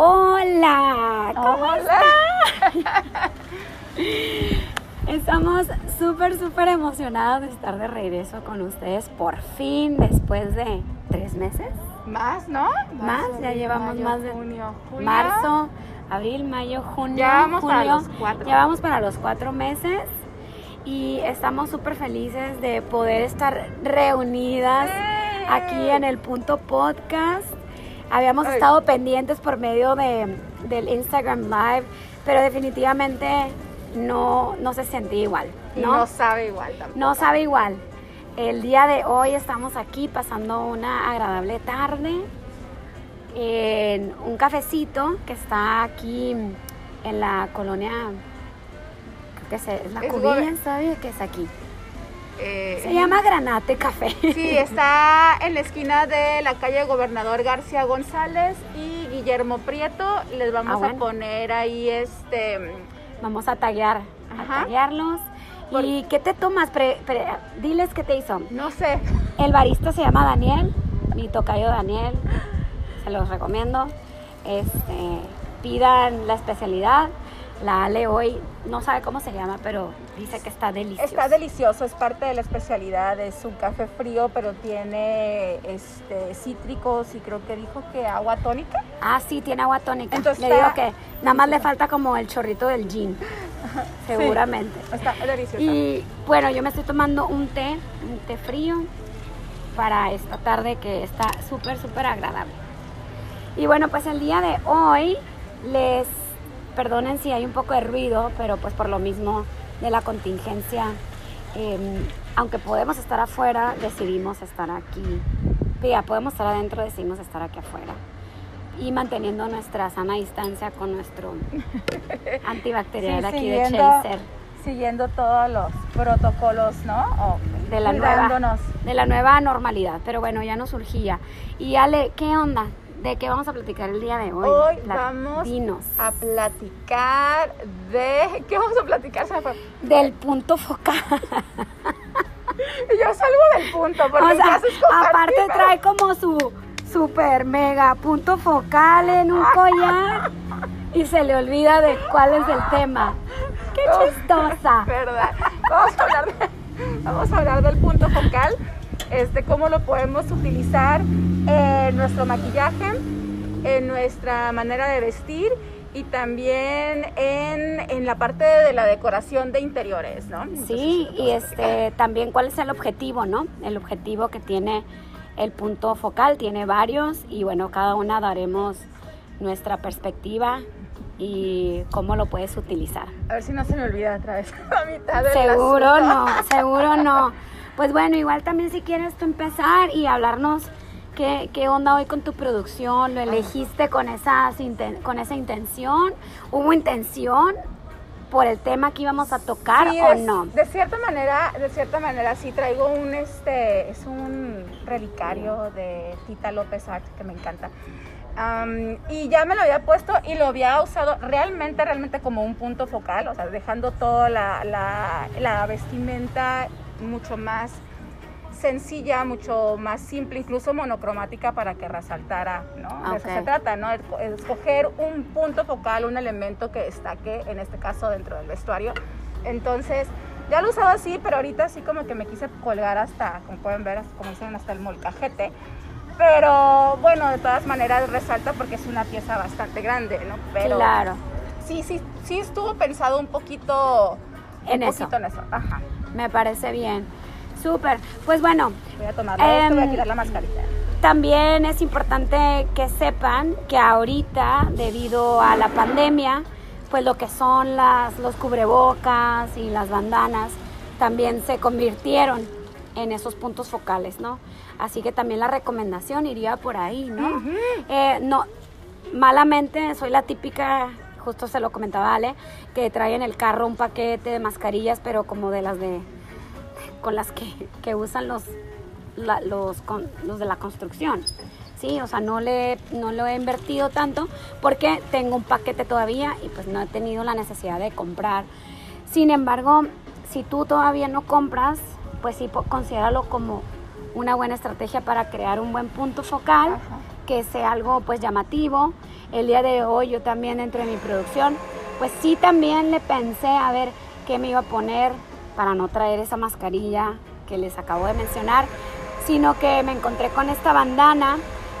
Hola, ¿cómo Hola. están? Estamos súper, súper emocionados de estar de regreso con ustedes por fin, después de tres meses. Más, ¿no? Más, ya llevamos mayo, más de junio, julio. marzo, abril, mayo, junio, Ya vamos para julio. los cuatro. Ya vamos para los cuatro meses y estamos súper felices de poder estar reunidas ¡Eh! aquí en el punto podcast. Habíamos Ay. estado pendientes por medio de, del Instagram Live, pero definitivamente no, no se sentía igual, Y ¿no? no sabe igual tampoco. No sabe igual. El día de hoy estamos aquí pasando una agradable tarde en un cafecito que está aquí en la colonia, creo que es la Es Cubilla, Gobe- ¿sabe qué es aquí? Eh, Se llama Granate Café. Sí, está en la esquina de la calle Gobernador García González y Guillermo Prieto. Les vamos Ah, bueno. a poner ahí este. Vamos a taguear, a Ajá. taguearlos. Por- ¿Y qué te tomas? Pre- pre- diles qué te hizo. No sé. El barista se llama Daniel, mi tocayo Daniel, se los recomiendo. Este, pidan la especialidad. La Ale hoy no sabe cómo se llama, pero dice que está delicioso. Está delicioso, es parte de la especialidad. Es un café frío, pero tiene este cítricos y creo que dijo que agua tónica. Ah, sí, tiene agua tónica. Entonces le digo que nada más le falta como el chorrito del gin, seguramente. Está delicioso. Y bueno, yo me estoy tomando un té, un té frío para esta tarde que está súper, súper agradable. Y bueno, pues el día de hoy les perdonen si hay un poco de ruido, pero pues por lo mismo de la contingencia, eh, aunque podemos estar afuera, decidimos estar aquí. Ya podemos estar adentro, decidimos estar aquí afuera. Y manteniendo nuestra sana distancia con nuestro antibacterial Sí, aquí de Chaser. Siguiendo todos los protocolos, ¿no? O de la nueva de la nueva normalidad, pero bueno, ya nos surgía. Y Ale, ¿qué onda? ¿De qué vamos a platicar el día de hoy? Hoy vamos a platicar de... ¿Qué vamos a platicar? Fue. del punto focal. Yo salgo del punto porque o sea, haces aparte pero- trae como su super mega punto focal en un collar y se le olvida de cuál es el tema. Qué chistosa. ¿Verdad? Vamos a hablar, de- vamos a hablar del punto focal, este, cómo lo podemos utilizar en nuestro maquillaje, en nuestra manera de vestir y también en, en la parte de la decoración de interiores, ¿no? Sí, y este también cuál es el objetivo, ¿no? El objetivo que tiene el punto focal, tiene varios y bueno, cada una daremos nuestra perspectiva y cómo lo puedes utilizar. A ver si no se me olvida otra vez la mitad del Seguro asunto. no, seguro no. Pues bueno, igual también si quieres tú empezar y hablarnos qué, qué onda hoy con tu producción, lo elegiste con, esas con esa intención, hubo intención por el tema que íbamos a tocar Sí, o no. De cierta manera, de cierta manera sí traigo un este es un relicario de Tita López Art que me encanta. Y ya me lo había puesto y lo había usado realmente, realmente como un punto focal, o sea, dejando toda la, la, la vestimenta mucho más sencilla, mucho más simple, incluso monocromática para que resaltara, ¿no? De eso se trata, ¿no? Esco- Escoger un punto focal, un elemento que destaque, en este caso dentro del vestuario. Entonces, ya lo he usado así, pero ahorita sí como que me quise colgar hasta, como pueden ver, como dicen, hasta el molcajete. Pero bueno, de todas maneras resalta porque es una pieza bastante grande, ¿no? Pero claro. sí, sí, sí estuvo pensado un poquito En un eso. poquito en eso. Ajá. Me parece bien. Súper. Pues bueno, Voy a tomar esto, voy a Em, quitar la mascarita. también es importante que sepan que ahorita, debido a la pandemia, pues lo que son las, los cubrebocas y las bandanas también se convirtieron en esos puntos focales, ¿no? Así que también la recomendación iría por ahí, ¿no? Eh, no, malamente soy la típica, justo se lo comentaba Ale, que trae en el carro un paquete de mascarillas, pero como de las de, con las que, que usan los, la- los, con- los de la construcción. Sí, o sea, no le, no lo he invertido tanto porque tengo un paquete todavía y pues no he tenido la necesidad de comprar. Sin embargo, si tú todavía no compras, pues sí, considéralo como una buena estrategia para crear un buen punto focal, Ajá. que sea algo pues llamativo. El día de hoy yo también dentro de mi producción, pues sí también le pensé a ver qué me iba a poner para no traer esa mascarilla que les acabo de mencionar, sino que me encontré con esta bandana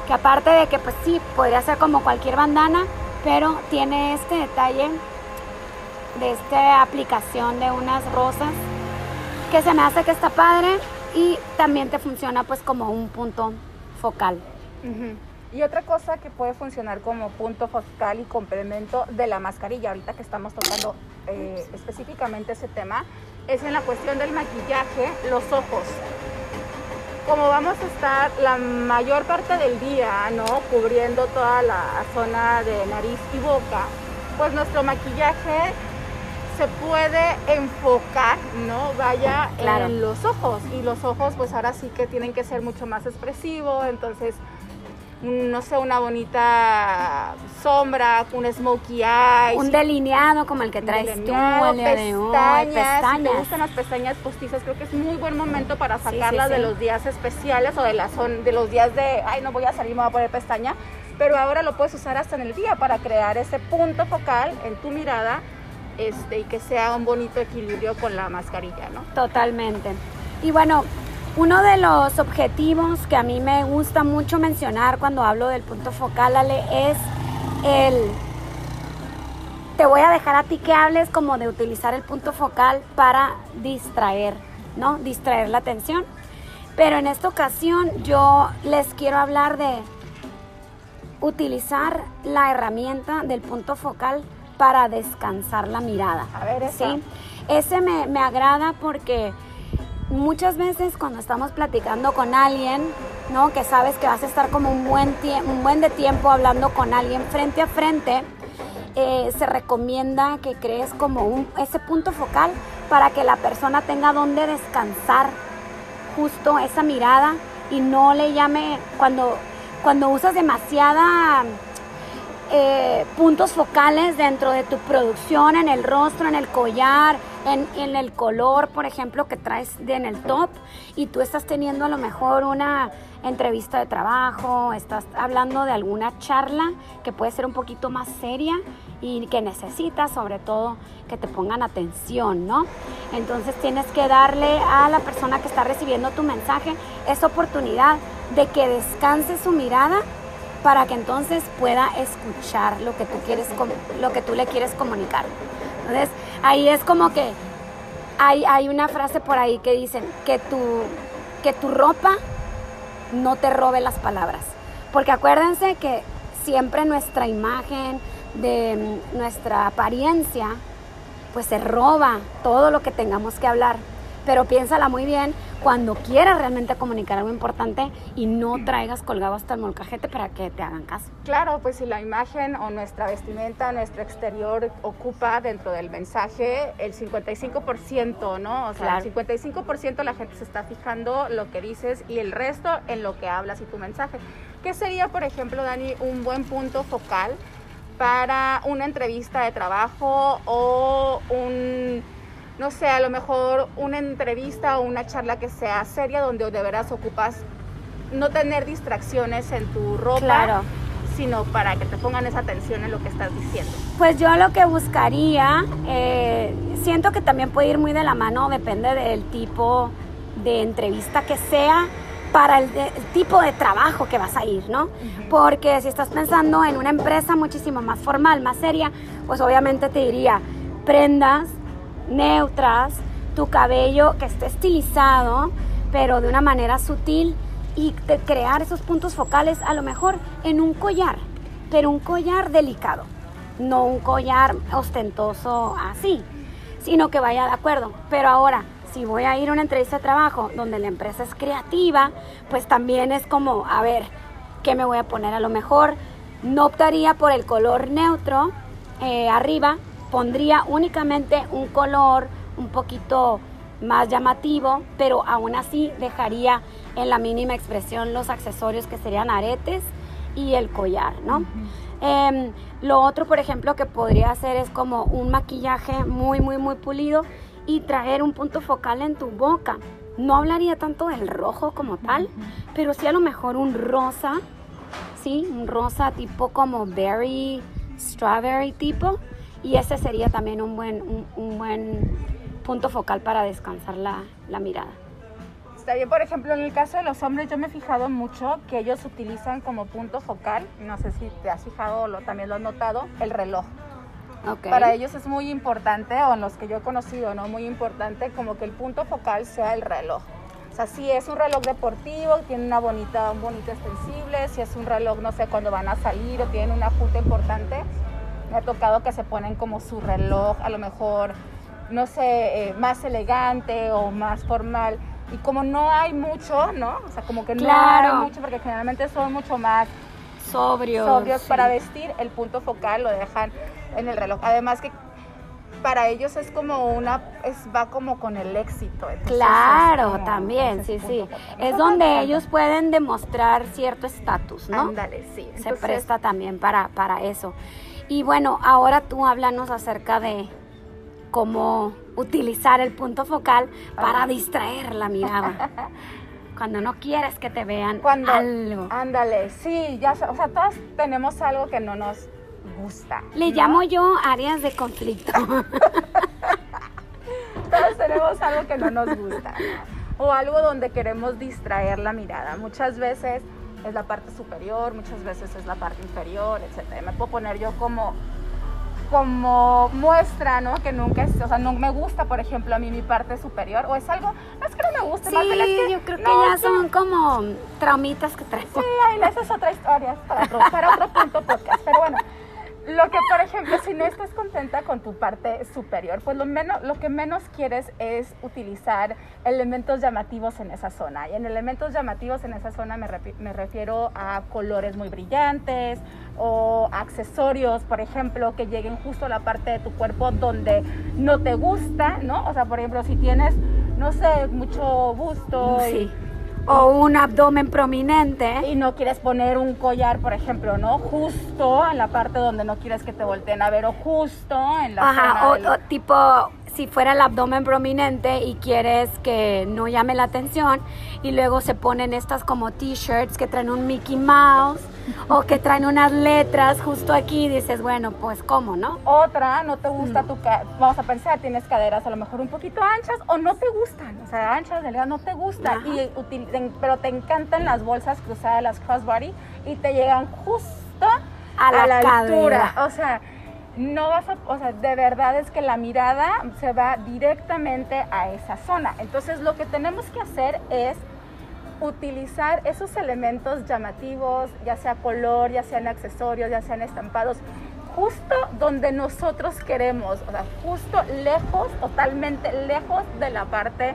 que aparte de que pues sí, podría ser como cualquier bandana, pero tiene este detalle de esta aplicación de unas rosas que se me hace que está padre y también te funciona pues como un punto focal. Y otra cosa que puede funcionar como punto focal y complemento de la mascarilla, ahorita que estamos tocando eh, específicamente ese tema, es en la cuestión del maquillaje, los ojos. Como vamos a estar la mayor parte del día, ¿no? Cubriendo toda la zona de nariz y boca, pues nuestro maquillaje se puede enfocar, ¿no? Vaya en los ojos. Y los ojos, pues ahora sí que tienen que ser mucho más expresivos. Entonces, no sé, una bonita sombra, un smokey eye. Un delineado como el que traes tú, pestañas. pestañas. Si te gustan las pestañas postizas, creo que es muy buen momento para sacarlas de los días especiales o de, la son, de los días de, ay, no voy a salir, me voy a poner pestaña. Pero ahora lo puedes usar hasta en el día para crear ese punto focal en tu mirada este, y que sea un bonito equilibrio con la mascarilla, ¿no? Totalmente. Y bueno, uno de los objetivos que a mí me gusta mucho mencionar cuando hablo del punto focal, Ale, es el... Te voy a dejar a ti que hables como de utilizar el punto focal para distraer, ¿no? Distraer la atención. Pero en esta ocasión yo les quiero hablar de utilizar la herramienta del punto focal para descansar la mirada. A ver, ¿sí? Ese me, me agrada porque muchas veces cuando estamos platicando con alguien, ¿no? Que sabes que vas a estar como un buen, un buen de tiempo hablando con alguien frente a frente, eh, se recomienda que crees como un, ese punto focal para que la persona tenga donde descansar justo esa mirada y no le llame cuando, cuando usas demasiada eh, puntos focales dentro de tu producción, en el rostro, en el collar, en, en, el color, por ejemplo, que traes de, en el top, y tú estás teniendo a lo mejor una entrevista de trabajo, estás hablando de alguna charla que puede ser un poquito más seria y que necesitas sobre todo que te pongan atención, ¿no? Entonces tienes que darle a la persona que está recibiendo tu mensaje esa oportunidad de que descanse su mirada para que entonces pueda escuchar lo que tú quieres lo que tú le quieres comunicar. Entonces, ahí es como que hay, hay una frase por ahí que dicen que tu, que tu ropa no te robe las palabras. Porque acuérdense que siempre nuestra imagen, de nuestra apariencia, pues se roba todo lo que tengamos que hablar pero piénsala muy bien cuando quieras realmente comunicar algo importante y no traigas colgado hasta el molcajete para que te hagan caso. Claro, pues si la imagen o nuestra vestimenta, nuestro exterior ocupa dentro del mensaje el 55%, ¿no? O sea, el 55% la gente se está fijando lo que dices y el resto en lo que hablas y tu mensaje. ¿Qué sería, por ejemplo, Dani, un buen punto focal para una entrevista de trabajo o un no sé, a lo mejor una entrevista o una charla que sea seria donde de veras ocupas no tener distracciones en tu ropa, sino para que te pongan esa atención en lo que estás diciendo. Pues yo lo que buscaría, eh, siento que también puede ir muy de la mano, depende del tipo de entrevista que sea para el, tipo de trabajo que vas a ir, ¿no? Porque si estás pensando en una empresa muchísimo más formal, más seria, pues obviamente te diría prendas neutras, tu cabello que esté estilizado, pero de una manera sutil y crear esos puntos focales a lo mejor en un collar, pero un collar delicado, no un collar ostentoso así, sino que vaya de acuerdo. Pero ahora, si voy a ir a una entrevista de trabajo donde la empresa es creativa, pues también es como, a ver, ¿qué me voy a poner? A lo mejor no optaría por el color neutro eh, arriba, pondría únicamente un color un poquito más llamativo, pero aún así dejaría en la mínima expresión los accesorios que serían aretes y el collar, ¿no? Em, lo otro, por ejemplo, que podría hacer es como un maquillaje muy, muy, muy pulido y traer un punto focal en tu boca. No hablaría tanto del rojo como tal, pero sí a lo mejor un rosa sí, un rosa tipo como berry, strawberry tipo. Y ese sería también un buen, un, un buen punto focal para descansar la, la mirada. Está bien, por ejemplo, en el caso de los hombres, yo me he fijado mucho que ellos utilizan como punto focal, no sé si te has fijado o también lo has notado, el reloj. Ok. Para ellos es muy importante, o en los que yo he conocido, ¿no? Muy importante como que el punto focal sea el reloj. O sea, si es un reloj deportivo, tiene una bonita, un bonito extensible, si es un reloj, no sé, cuando van a salir o tienen una junta importante, me ha tocado que se ponen como su reloj, a lo mejor, no sé, eh, más elegante o más formal. Y como no hay mucho, ¿no? O sea, como que no hay mucho, porque generalmente son mucho más Sobrios. sobrios sí. para vestir, el punto focal lo dejan en el reloj. Además que para ellos es como una, es, va como con el éxito. entonces Claro, como- también, sí, sí. Es donde encanta. ellos pueden demostrar cierto estatus, ¿no? Ándale, sí. Se presta también para, para eso. Y bueno, ahora tú háblanos acerca de cómo utilizar el punto focal para distraer la mirada. Cuando no quieres que te vean Cuando, algo. ándale, sí, ya, o sea, todos tenemos algo que no nos gusta. Le ¿no? llamo yo áreas de conflicto. Todos tenemos algo que no nos gusta, ¿no? O algo donde queremos distraer la mirada. Muchas veces es la parte superior, muchas veces es la parte inferior, etc. Me puedo poner yo como, como muestra, ¿no? Que nunca es, o sea, no me gusta, por ejemplo, a mí mi parte superior, o es algo, no es que no me guste, más bien es Sí, que yo creo que no, ya sí, son como traumitas que traemos. Sí, esa es otra historia, es para para otro punto podcast. Pero bueno, lo que, por ejemplo, si no estás contenta con tu parte superior, pues lo, menos, lo que menos quieres es utilizar elementos llamativos en esa zona. Y en elementos llamativos en esa zona me, me refiero a colores muy brillantes o accesorios, por ejemplo, que lleguen justo a la parte de tu cuerpo donde no te gusta, ¿no? O sea, por ejemplo, si tienes, no sé, mucho busto Sí. O un abdomen prominente. y no quieres poner un collar, por ejemplo, ¿no? Justo en la parte donde no quieres que te volteen a ver o justo en la Ajá, zona o, del- o tipo, si fuera el abdomen prominente y quieres que no llame la atención, y luego se ponen estas como t-shirts que traen un Mickey Mouse o que traen unas letras justo aquí, dices, bueno, pues cómo, ¿no? Otra, no te gusta tu ca- vamos a pensar, tienes caderas a lo mejor un poquito anchas o no te gustan, o sea, anchas, delgadas, no te gustan, Ajá. y pero te encantan las bolsas cruzadas, las crossbody, y te llegan justo A la altura, cadera. o sea, no vas a, o sea, de verdad es que la mirada se va directamente a esa zona. Entonces, lo que tenemos que hacer es utilizar esos elementos llamativos, ya sea color, ya sean accesorios, ya sean estampados, justo donde nosotros queremos, o sea, justo lejos, totalmente lejos de la parte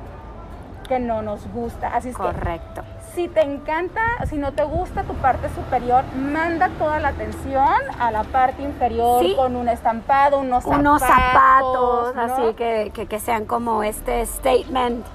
que no nos gusta. Así es que Correcto. Si te encanta, si no te gusta tu parte superior, manda toda la atención a la parte inferior Sí. con un estampado, unos zapatos. Unos zapatos, ¿no? así que, que, que sean como este statement,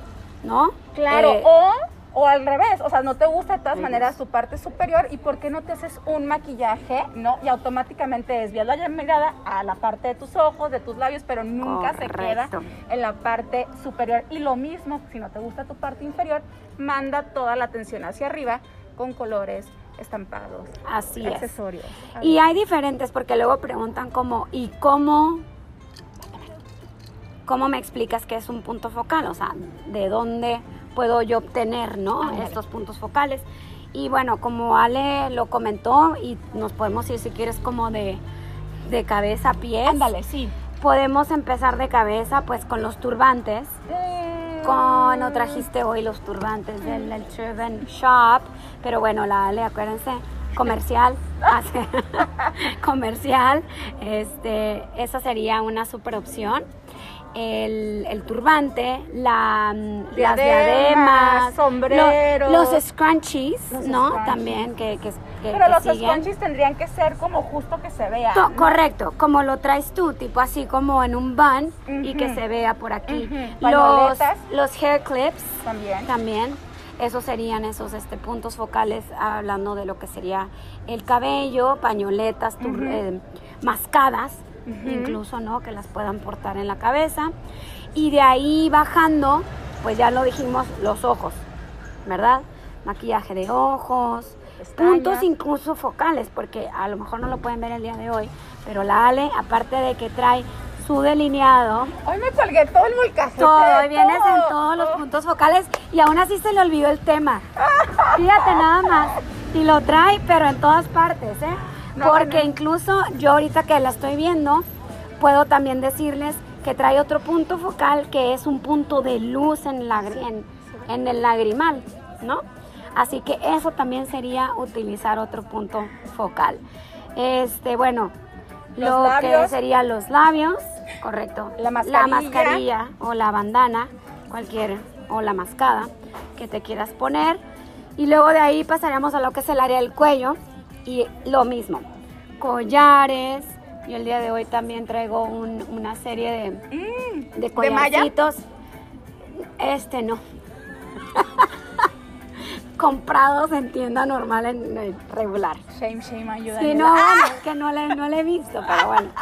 ¿no? Claro, Eh, o, o al revés, o sea, no te gusta de todas Sí. maneras tu parte superior y por qué no te haces un maquillaje, ¿no? Y automáticamente desvías la mirada a la parte de tus ojos, de tus labios, pero nunca se queda en la parte superior. Y lo mismo, si no te gusta tu parte inferior, manda toda la atención hacia arriba con colores estampados, Así es. accesorios. Y hay diferentes porque luego preguntan como, ¿y cómo, cómo me explicas que es un punto focal? O sea, ¿de dónde puedo yo obtener, no? Ándale. Estos puntos focales. Y bueno, como Ale lo comentó y nos podemos ir si quieres como de, de cabeza a pies. Ándale, sí. Podemos empezar de cabeza pues con los turbantes. Con, no trajiste hoy los turbantes del, del Turban Shop, pero bueno, la Ale, acuérdense, comercial, hace- comercial, este, esa sería una super opción. El, el turbante, la, mm, las Diademas, diademas, sombreros. lo- los scrunchies, Los ¿no? scrunchies. También que, que, que- Pero que los siguen. scrunchies tendrían que ser como justo que se vea. Correcto, como lo traes tú, tipo así como en un bun y que se vea por aquí. Ujú, Los, los hair clips También. también, esos serían esos este, puntos focales hablando de lo que sería el cabello, pañoletas, Ujú. eh, mascadas, Incluso, ¿no? Que las puedan portar en la cabeza. Y de ahí bajando, pues ya lo dijimos, los ojos, ¿verdad? Maquillaje de ojos, pestañas. puntos incluso focales, porque a lo mejor no lo pueden ver el día de hoy, pero la Ale, aparte de que trae su delineado, Hoy me colgué todo el molcajete. todo, vienes en todo. todos los puntos focales y aún así se le olvidó el tema. Fíjate nada más. Y lo trae, pero en todas partes, ¿eh? No, Porque no. incluso yo ahorita que la estoy viendo, puedo también decirles que trae otro punto focal que es un punto de luz en, la, en, en el lagrimal, ¿no? Así que eso también sería utilizar otro punto focal. Este, bueno, Los lo que serían los labios, correcto. La mascarilla. mascarilla o la bandana, cualquier, o la mascada que te quieras poner. Y luego de ahí pasaríamos a lo que es el área del cuello y lo mismo, collares. Yo el día de hoy también traigo un- una serie de, Mm, de collarcitos. Este no. Comprados en tienda normal, en, en regular. Shame, shame, ayuda. Sí, no, bueno, es que no le, no le he visto, pero bueno.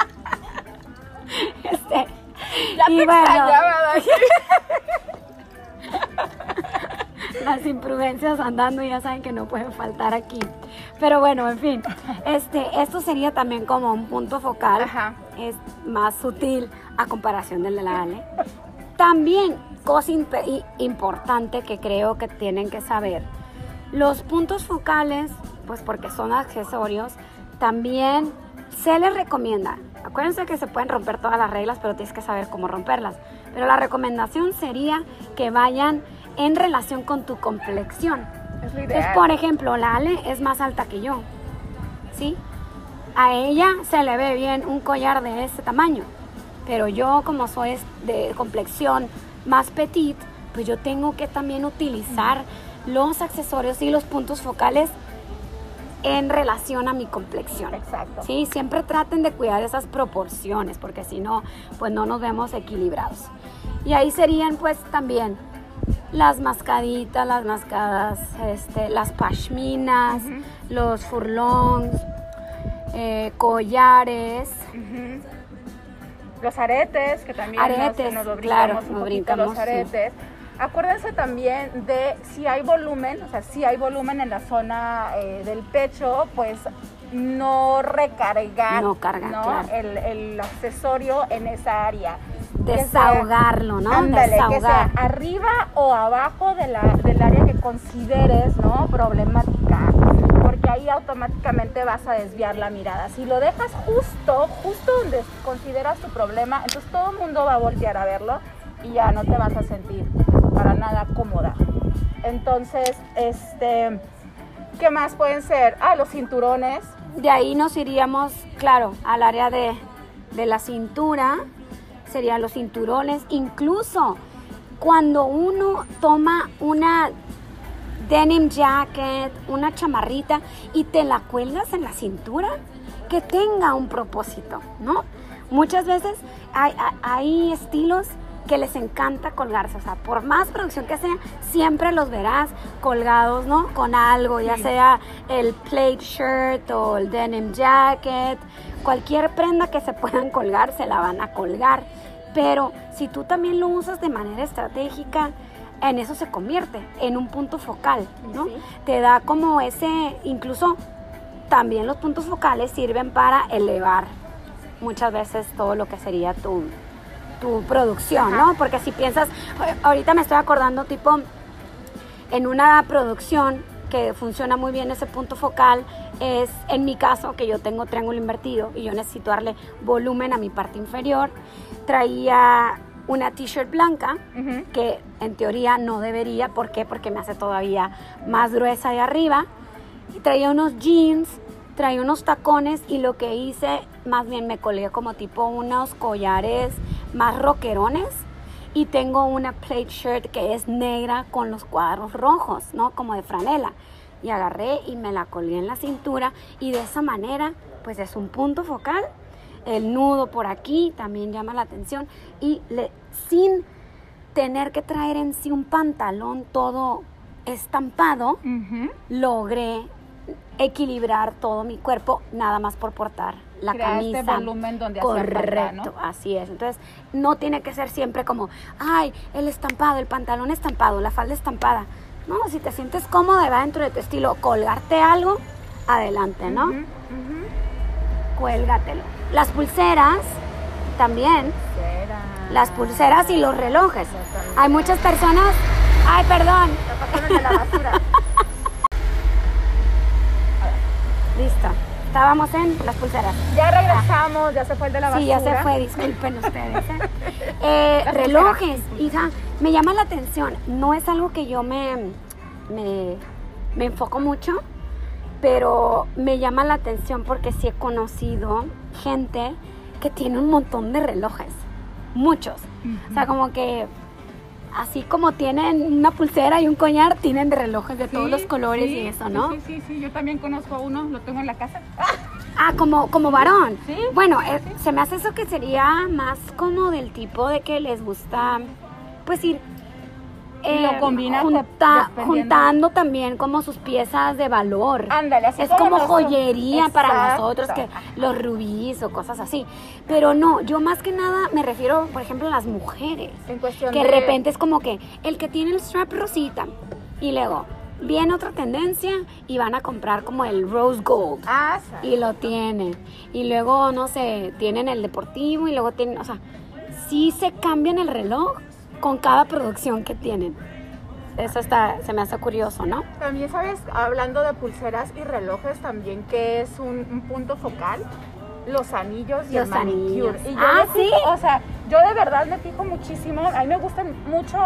Este, Ya y te bueno, las imprudencias andando ya saben que no pueden faltar aquí. Pero bueno, en fin, este, esto sería también como un punto focal. Ajá. Es más sutil a comparación del de la Ale. También, cosa imp- importante que creo que tienen que saber, los puntos focales, pues porque son accesorios, también se les recomienda. Acuérdense que se pueden romper todas las reglas, pero tienes que saber cómo romperlas. Pero la recomendación sería que vayan en relación con tu complexión. Es lo Entonces, ideal. por ejemplo, la Ale es más alta que yo, ¿sí? A ella se le ve bien un collar de ese tamaño, pero yo como soy de complexión más petit, pues yo tengo que también utilizar los accesorios y los puntos focales en relación a mi complexión. Exacto. Sí, siempre traten de cuidar esas proporciones, porque si no, pues no nos vemos equilibrados. Y ahí serían pues también las mascaditas, las mascadas, este, las pashminas, los furlongs, eh, collares. Los aretes, que también Aretes, nos, claro, un nos brincamos, los sí. aretes. Acuérdense también de si hay volumen, o sea, si hay volumen en la zona eh, del pecho, pues no recargar No cargar, ¿no? claro. El, el accesorio en esa área. Sea- Desahogarlo, ¿no? Ándale, que sea Desahogar. arriba o abajo de la, del área que consideres, ¿no? Problemática. Porque ahí automáticamente vas a desviar la mirada. Si lo dejas justo, justo donde consideras tu problema, entonces todo el mundo va a voltear a verlo y ya no te vas a sentir para nada cómoda. Entonces, este, ¿qué más pueden ser? Ah, los cinturones. De ahí nos iríamos, claro, al área de, de la cintura, serían los cinturones, incluso cuando uno toma una denim jacket, una chamarrita y te la cuelgas en la cintura, que tenga un propósito, ¿no? Muchas veces hay, hay- hay estilos que les encanta colgarse, o sea, por más producción que sea, siempre los verás colgados, ¿no? Con algo, ya Sí. sea el plate shirt o el denim jacket, cualquier prenda que se puedan colgar, se la van a colgar. Pero si tú también lo usas de manera estratégica, en eso se convierte, en un punto focal, ¿no? Sí. Te da como ese, incluso también los puntos focales sirven para elevar muchas veces todo lo que sería tu, tu producción, Ajá. ¿no? Porque si piensas, ahorita me estoy acordando tipo en una producción que funciona muy bien ese punto focal es en mi caso que yo tengo triángulo invertido y yo necesito darle volumen a mi parte inferior. Traía una t-shirt blanca Ujú. que en teoría no debería, ¿por qué? Porque me hace todavía más gruesa de arriba. Y traía unos jeans, traía unos tacones y lo que hice, más bien me colgué como tipo unos collares más rockerones y tengo una plate shirt que es negra con los cuadros rojos, ¿no? Como de franela. Y agarré y me la colgué en la cintura y de esa manera, pues es un punto focal. El nudo por aquí también llama la atención y le, sin tener que traer en sí un pantalón todo estampado, logré equilibrar todo mi cuerpo nada más por portar la Creaste camisa. volumen donde hacía falta, Correcto, ¿no? así es. Entonces, no tiene que ser siempre como, ay, el estampado, el pantalón estampado, la falda estampada. ¿no? Si te sientes cómoda y va dentro de tu estilo colgarte algo, adelante, ¿no? Ujú. Cuélgatelo. Las pulseras también, Será. las pulseras y los relojes. Hay muchas personas, ay, perdón, La pasaron de la basura. listo. Estábamos en las pulseras. Ya regresamos, ya se fue el de la basura. Sí, ya se fue, disculpen ustedes. ¿eh? Eh, relojes, hija, me llama la atención. No es algo que yo me, me, me enfoco mucho, pero me llama la atención porque sí he conocido gente que tiene un montón de relojes. Muchos. O sea, como que así como tienen una pulsera y un collar, tienen relojes de todos los colores sí, y eso, ¿no? Sí, sí, sí, yo también conozco a uno, lo tengo en la casa. Ah, como, como varón. Sí. Bueno, eh, se me hace eso que sería más como del tipo de que les gusta, pues ir Y lo combinan con- junta- juntando también como sus piezas de valor. Ándale, así es como como joyería para nosotros, que los rubíes o cosas así. Pero no, yo más que nada me refiero, por ejemplo, a las mujeres. En cuestión Que de de- repente es como que el que tiene el strap rosita y luego viene otra tendencia y van a comprar como el rose gold Ah, sí. y lo tienen. Y luego, no sé, tienen el deportivo y luego tienen, o sea, sí se cambian el reloj con cada producción que tienen. Eso está, se me hace curioso, ¿no? También, ¿sabes? Hablando de pulseras y relojes, también que es un, un punto focal, los anillos y Los el manicure. anillos. Y yo Ah, fijo, ¿sí? o sea, yo de verdad me fijo muchísimo, a mí me gustan mucho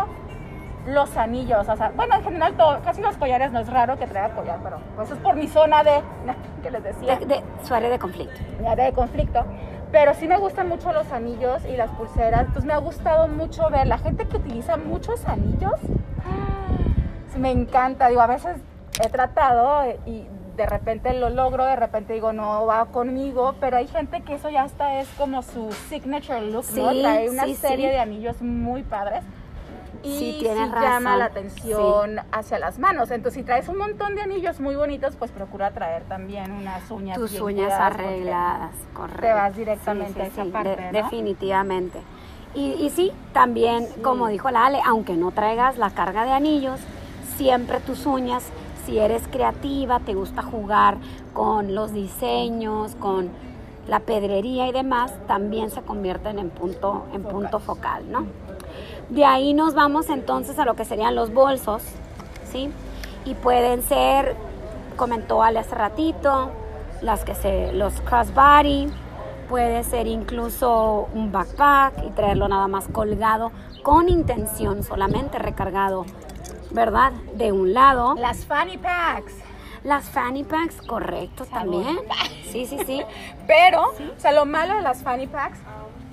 los anillos, o sea, bueno, en general todo, casi los collares no es raro que traiga collar, pero pues es por mi zona de, que les decía, De, de su área de conflicto. mi área de conflicto. Pero sí me gustan mucho los anillos y las pulseras. Entonces me ha gustado mucho ver la gente que utiliza muchos anillos. ¡ah! Me encanta. Digo, a veces he tratado y de repente lo logro, de repente digo, no va conmigo. Pero hay gente que eso ya está es como su signature look, ¿no? Sí, Trae una sí, serie sí. de anillos muy padres. Y Sí, llama la atención hacia las manos. Entonces, si traes un montón de anillos muy bonitos, pues procura traer también unas uñas Tus bien uñas arregladas, correcto. te vas directamente a esa parte, ¿no? Definitivamente. Y, y sí, también, como dijo la Ale, aunque no traigas la carga de anillos, siempre tus uñas, si eres creativa, te gusta jugar con los diseños, con la pedrería y demás, también se convierten en punto, en punto focal, ¿no? De ahí nos vamos entonces a lo que serían los bolsos, ¿sí? Y pueden ser, comentó Ale hace ratito, las que se, los crossbody, puede ser incluso un backpack y traerlo nada más colgado con intención, solamente recargado, ¿verdad? De un lado. Las fanny packs. Las fanny packs, correcto, Salud. también. Sí, sí, sí. Pero, o sea, lo malo de las fanny packs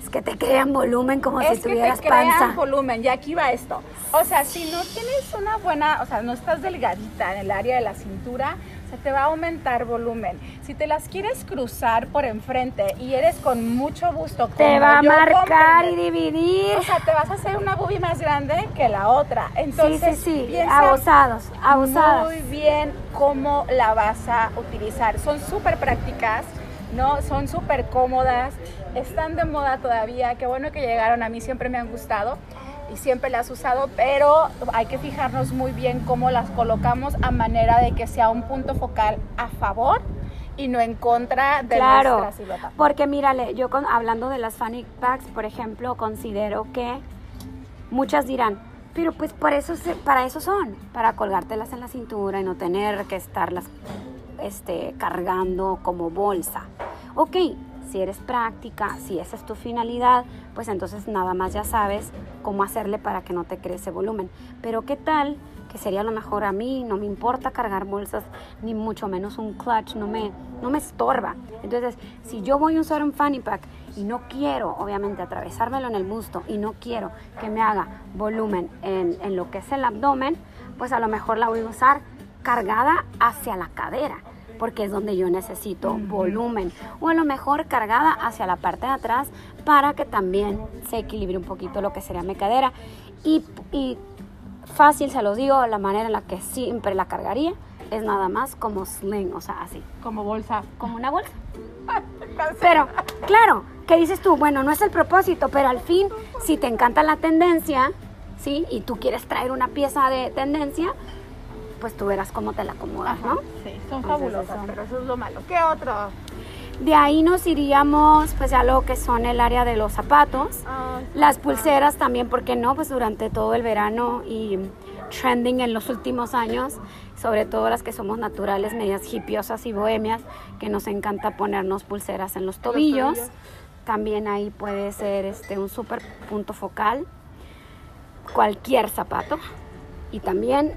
Es que te crean volumen como si es que te tuvieras crean panza. volumen. Y aquí va esto. O sea, si no tienes una buena, o sea, no estás delgadita en el área de la cintura, se te va a aumentar volumen. Si te las quieres cruzar por enfrente y eres con mucho gusto, Te va a marcar y dividir. O sea, te vas a hacer una boobie más grande que la otra. Entonces, sí, sí, sí. Abusados, abusadas. muy bien cómo la vas a utilizar. Son súper prácticas, ¿no? Son súper cómodas, están de moda todavía. Qué bueno que llegaron, a mí siempre me han gustado y siempre las he usado, pero hay que fijarnos muy bien cómo las colocamos a manera de que sea un punto focal a favor y no en contra de Claro, nuestra silueta. porque mírale, yo con, hablando de las fanny packs, por ejemplo, considero que muchas dirán, pero pues para eso, para eso son, para colgártelas en la cintura y no tener que estarlas este, cargando como bolsa. Ok, si eres práctica, si esa es tu finalidad, pues entonces nada más ya sabes cómo hacerle para que no te crece volumen. Pero qué tal que sería lo mejor a mí, no me importa cargar bolsas, ni mucho menos un clutch, no me, no me estorba. Entonces, si yo voy a usar un fanny pack y no quiero, obviamente, atravesármelo en el busto y no quiero que me haga volumen en, en lo que es el abdomen, pues a lo mejor la voy a usar cargada hacia la cadera, porque es donde yo necesito volumen. O a lo mejor cargada hacia la parte de atrás para que también se equilibre un poquito lo que sería mi cadera. Y, y fácil, se lo digo, la manera en la que siempre la cargaría es nada más como sling, o sea, así, Como bolsa. como una bolsa. Pero, claro, ¿qué dices tú? Bueno, no es el propósito, pero al fin, si te encanta la tendencia, ¿sí? Y tú quieres traer una pieza de tendencia, pues tú verás cómo te la acomodas, ¿no? Sí, son fabulosas, pero eso es lo malo. ¿Qué otro? De ahí nos iríamos pues a lo que son el área de los zapatos. Las pulseras también, ¿por qué no? Pues durante todo el verano y trending en los últimos años, sobre todo las que somos naturales, medias hipiosas y bohemias, que nos encanta ponernos pulseras en los tobillos. tobillos. También ahí puede ser este un súper punto focal. Cualquier zapato. Y también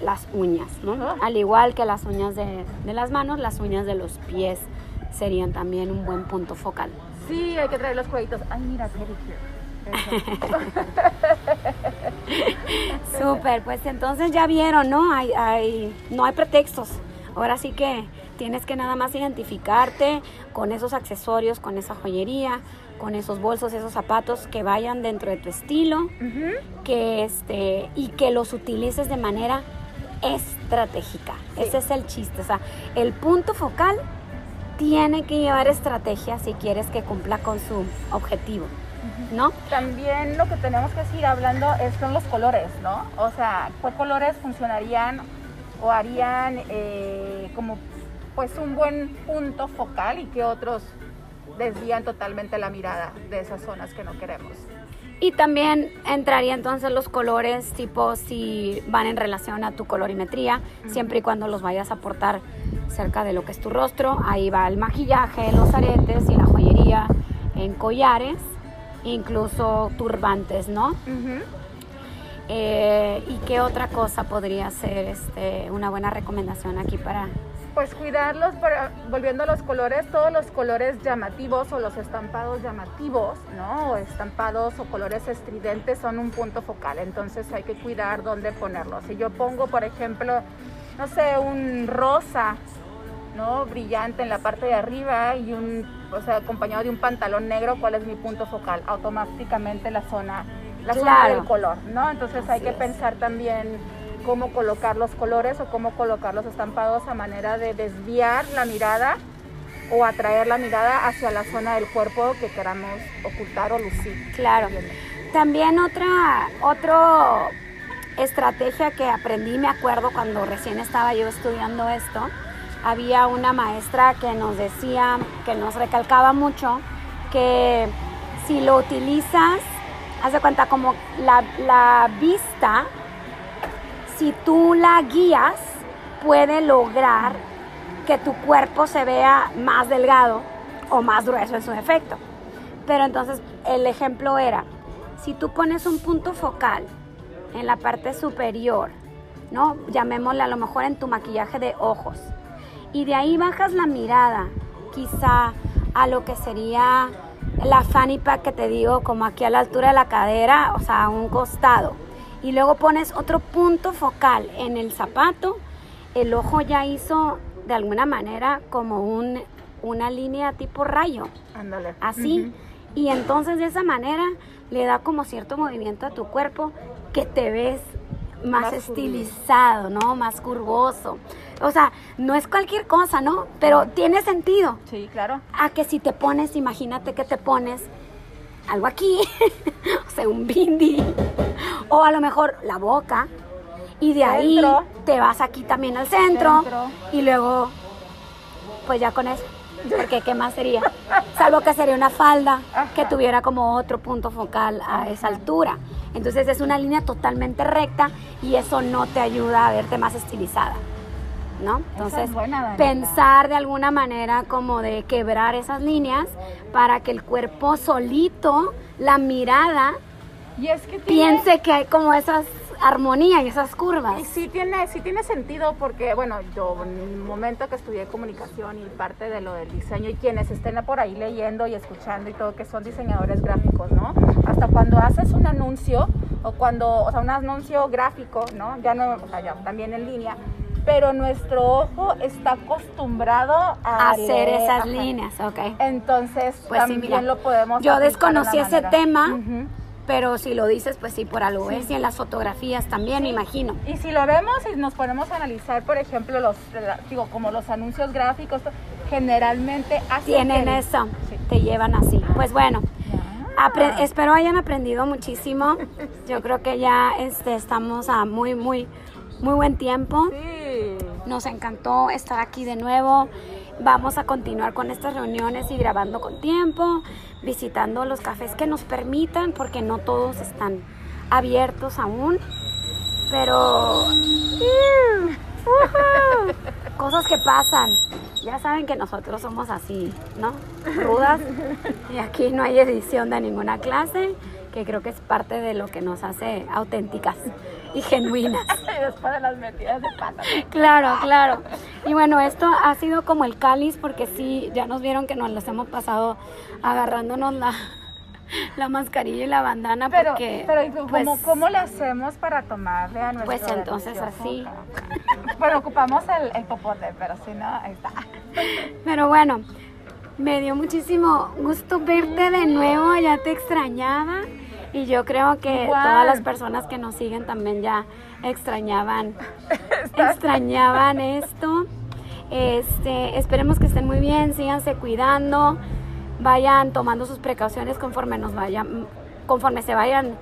las uñas, ¿no? Al igual que las uñas de, de las manos, las uñas de los pies serían también un buen punto focal. Sí, hay que traer los cuellitos. Ay, mira. Súper, pues entonces ya vieron, ¿no? Hay, hay, no hay pretextos. Ahora sí que tienes que nada más identificarte con esos accesorios, con esa joyería, con esos bolsos, esos zapatos que vayan dentro de tu estilo, que este y que los utilices de manera estratégica. Sí. Ese es el chiste, o sea, el punto focal tiene que llevar estrategia si quieres que cumpla con su objetivo, ¿no? También lo que tenemos que seguir hablando es son los colores, ¿no? O sea, ¿qué colores funcionarían o harían eh, como pues un buen punto focal y qué otros desvían totalmente la mirada de esas zonas que no queremos? Y también entraría entonces los colores, tipo si van en relación a tu colorimetría, siempre y cuando los vayas a aportar cerca de lo que es tu rostro. Ahí va el maquillaje, los aretes y la joyería en collares, incluso turbantes, ¿no? Eh, ¿Y qué otra cosa podría ser este, una buena recomendación aquí para... Pues cuidarlos, para- volviendo a los colores, todos los colores llamativos o los estampados llamativos, ¿no? O estampados o colores estridentes son un punto focal, entonces hay que cuidar dónde ponerlos. Si yo pongo, por ejemplo, no sé, un rosa, ¿no? Brillante en la parte de arriba y un, o sea, acompañado de un pantalón negro, ¿cuál es mi punto focal? Automáticamente la zona, la zona del color, ¿no? Entonces hay que es. pensar también cómo colocar los colores o cómo colocar los estampados a manera de desviar la mirada o atraer la mirada hacia la zona del cuerpo que queramos ocultar o lucir. Claro. También otra, otro estrategia que aprendí, me acuerdo cuando recién estaba yo estudiando esto, había una maestra que nos decía, que nos recalcaba mucho, que si lo utilizas, haz de cuenta como la, la vista, si tú la guías, puede lograr que tu cuerpo se vea más delgado o más grueso en su defecto. Pero entonces el ejemplo era, si tú pones un punto focal en la parte superior, ¿no? Llamémosle a lo mejor en tu maquillaje de ojos, y de ahí bajas la mirada, quizá a lo que sería la fanny pack que te digo, como aquí a la altura de la cadera, o sea, a un costado, y luego pones otro punto focal en el zapato, el ojo ya hizo de alguna manera como un, una línea tipo rayo Ándale. así. Y entonces de esa manera le da como cierto movimiento a tu cuerpo que te ves más, Más estilizado, ¿no? Más curvoso. O sea, no es cualquier cosa, ¿no? Pero tiene sentido. Sí, claro. A que si te pones, imagínate que te pones algo aquí, o sea, un bindi, o a lo mejor la boca, y de ahí Centro. te vas aquí también al centro, Centro. y luego, pues ya con eso, porque ¿qué más sería? Salvo que sería una falda que tuviera como otro punto focal a esa altura. Entonces es una línea totalmente recta y eso no te ayuda a verte más estilizada. ¿No? Entonces, buena, pensar de alguna manera como de quebrar esas líneas para que el cuerpo solito, la mirada, Y es que tiene- piense que hay como esas armonía y esas curvas. Y sí tiene, sí tiene sentido porque, bueno, yo en el momento que estudié comunicación y parte de lo del diseño y quienes estén por ahí leyendo y escuchando y todo, que son diseñadores gráficos, ¿no? Hasta cuando haces un anuncio o cuando, o sea, un anuncio gráfico, ¿no? Ya no, o sea, ya también en línea, pero nuestro ojo está acostumbrado a hacer leer, esas ajá. líneas, ok. Entonces, Pues sí, también mira, lo podemos yo desconocí ese manera. tema. Ujú. Pero si lo dices, pues sí, por algo es. Y en las fotografías también, me imagino. Y si lo vemos y nos ponemos a analizar, por ejemplo, los, digo, como los anuncios gráficos, generalmente así Tienen eso, Sí. te llevan así. Pues bueno, Ah. apre- espero hayan aprendido muchísimo. Yo creo que ya este, estamos a muy, muy, muy buen tiempo. Sí. Nos encantó estar aquí de nuevo. Vamos a continuar con estas reuniones y grabando con tiempo, visitando los cafés que nos permitan, porque no todos están abiertos aún. Pero cosas que pasan. Ya saben que nosotros somos así, ¿no? Rudas. Y aquí no hay edición de ninguna clase, que creo que es parte de lo que nos hace auténticas y genuinas. Y después de las metidas de pata. Claro, claro. Y bueno, esto ha sido como el cáliz porque sí, ya nos vieron que nos los hemos pasado agarrándonos la, la mascarilla y la bandana Pero, porque pero ¿y ¿cómo, pues, cómo le hacemos para tomarle a nuestro Pues entonces así. Bueno, ocupamos el, el popote, pero si no, ahí está. Pero bueno, me dio muchísimo gusto verte de nuevo, ya te extrañaba y yo creo que Igual. todas las personas que nos siguen también ya extrañaban extrañaban esto. Este, esperemos que estén muy bien, síganse cuidando, vayan tomando sus precauciones conforme nos vayan conforme se vayan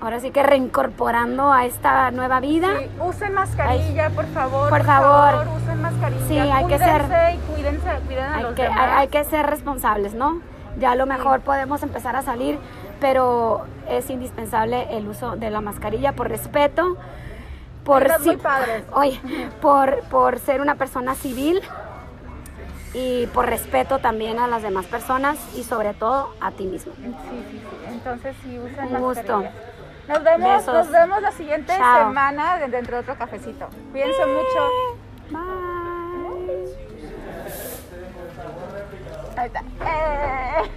ahora sí que reincorporando a esta nueva vida. Sí, usen mascarilla, por favor. Por favor. usen mascarilla. Sí, hay que ser- Cuídense y cuídense, cuiden a hay los que, demás. hay, hay que ser responsables, ¿no? Ya a lo mejor podemos empezar a salir, pero es indispensable el uso de la mascarilla por respeto, por si- oye, por, por ser una persona civil y por respeto también a las demás personas y sobre todo a ti mismo. Sí, sí, sí. Entonces sí, usen Un gusto. mascarilla. Nos vemos, Besos. nos vemos la siguiente Chao. semana de- dentro de otro cafecito. Cuídense mucho. Bye. Ahí está. Eh.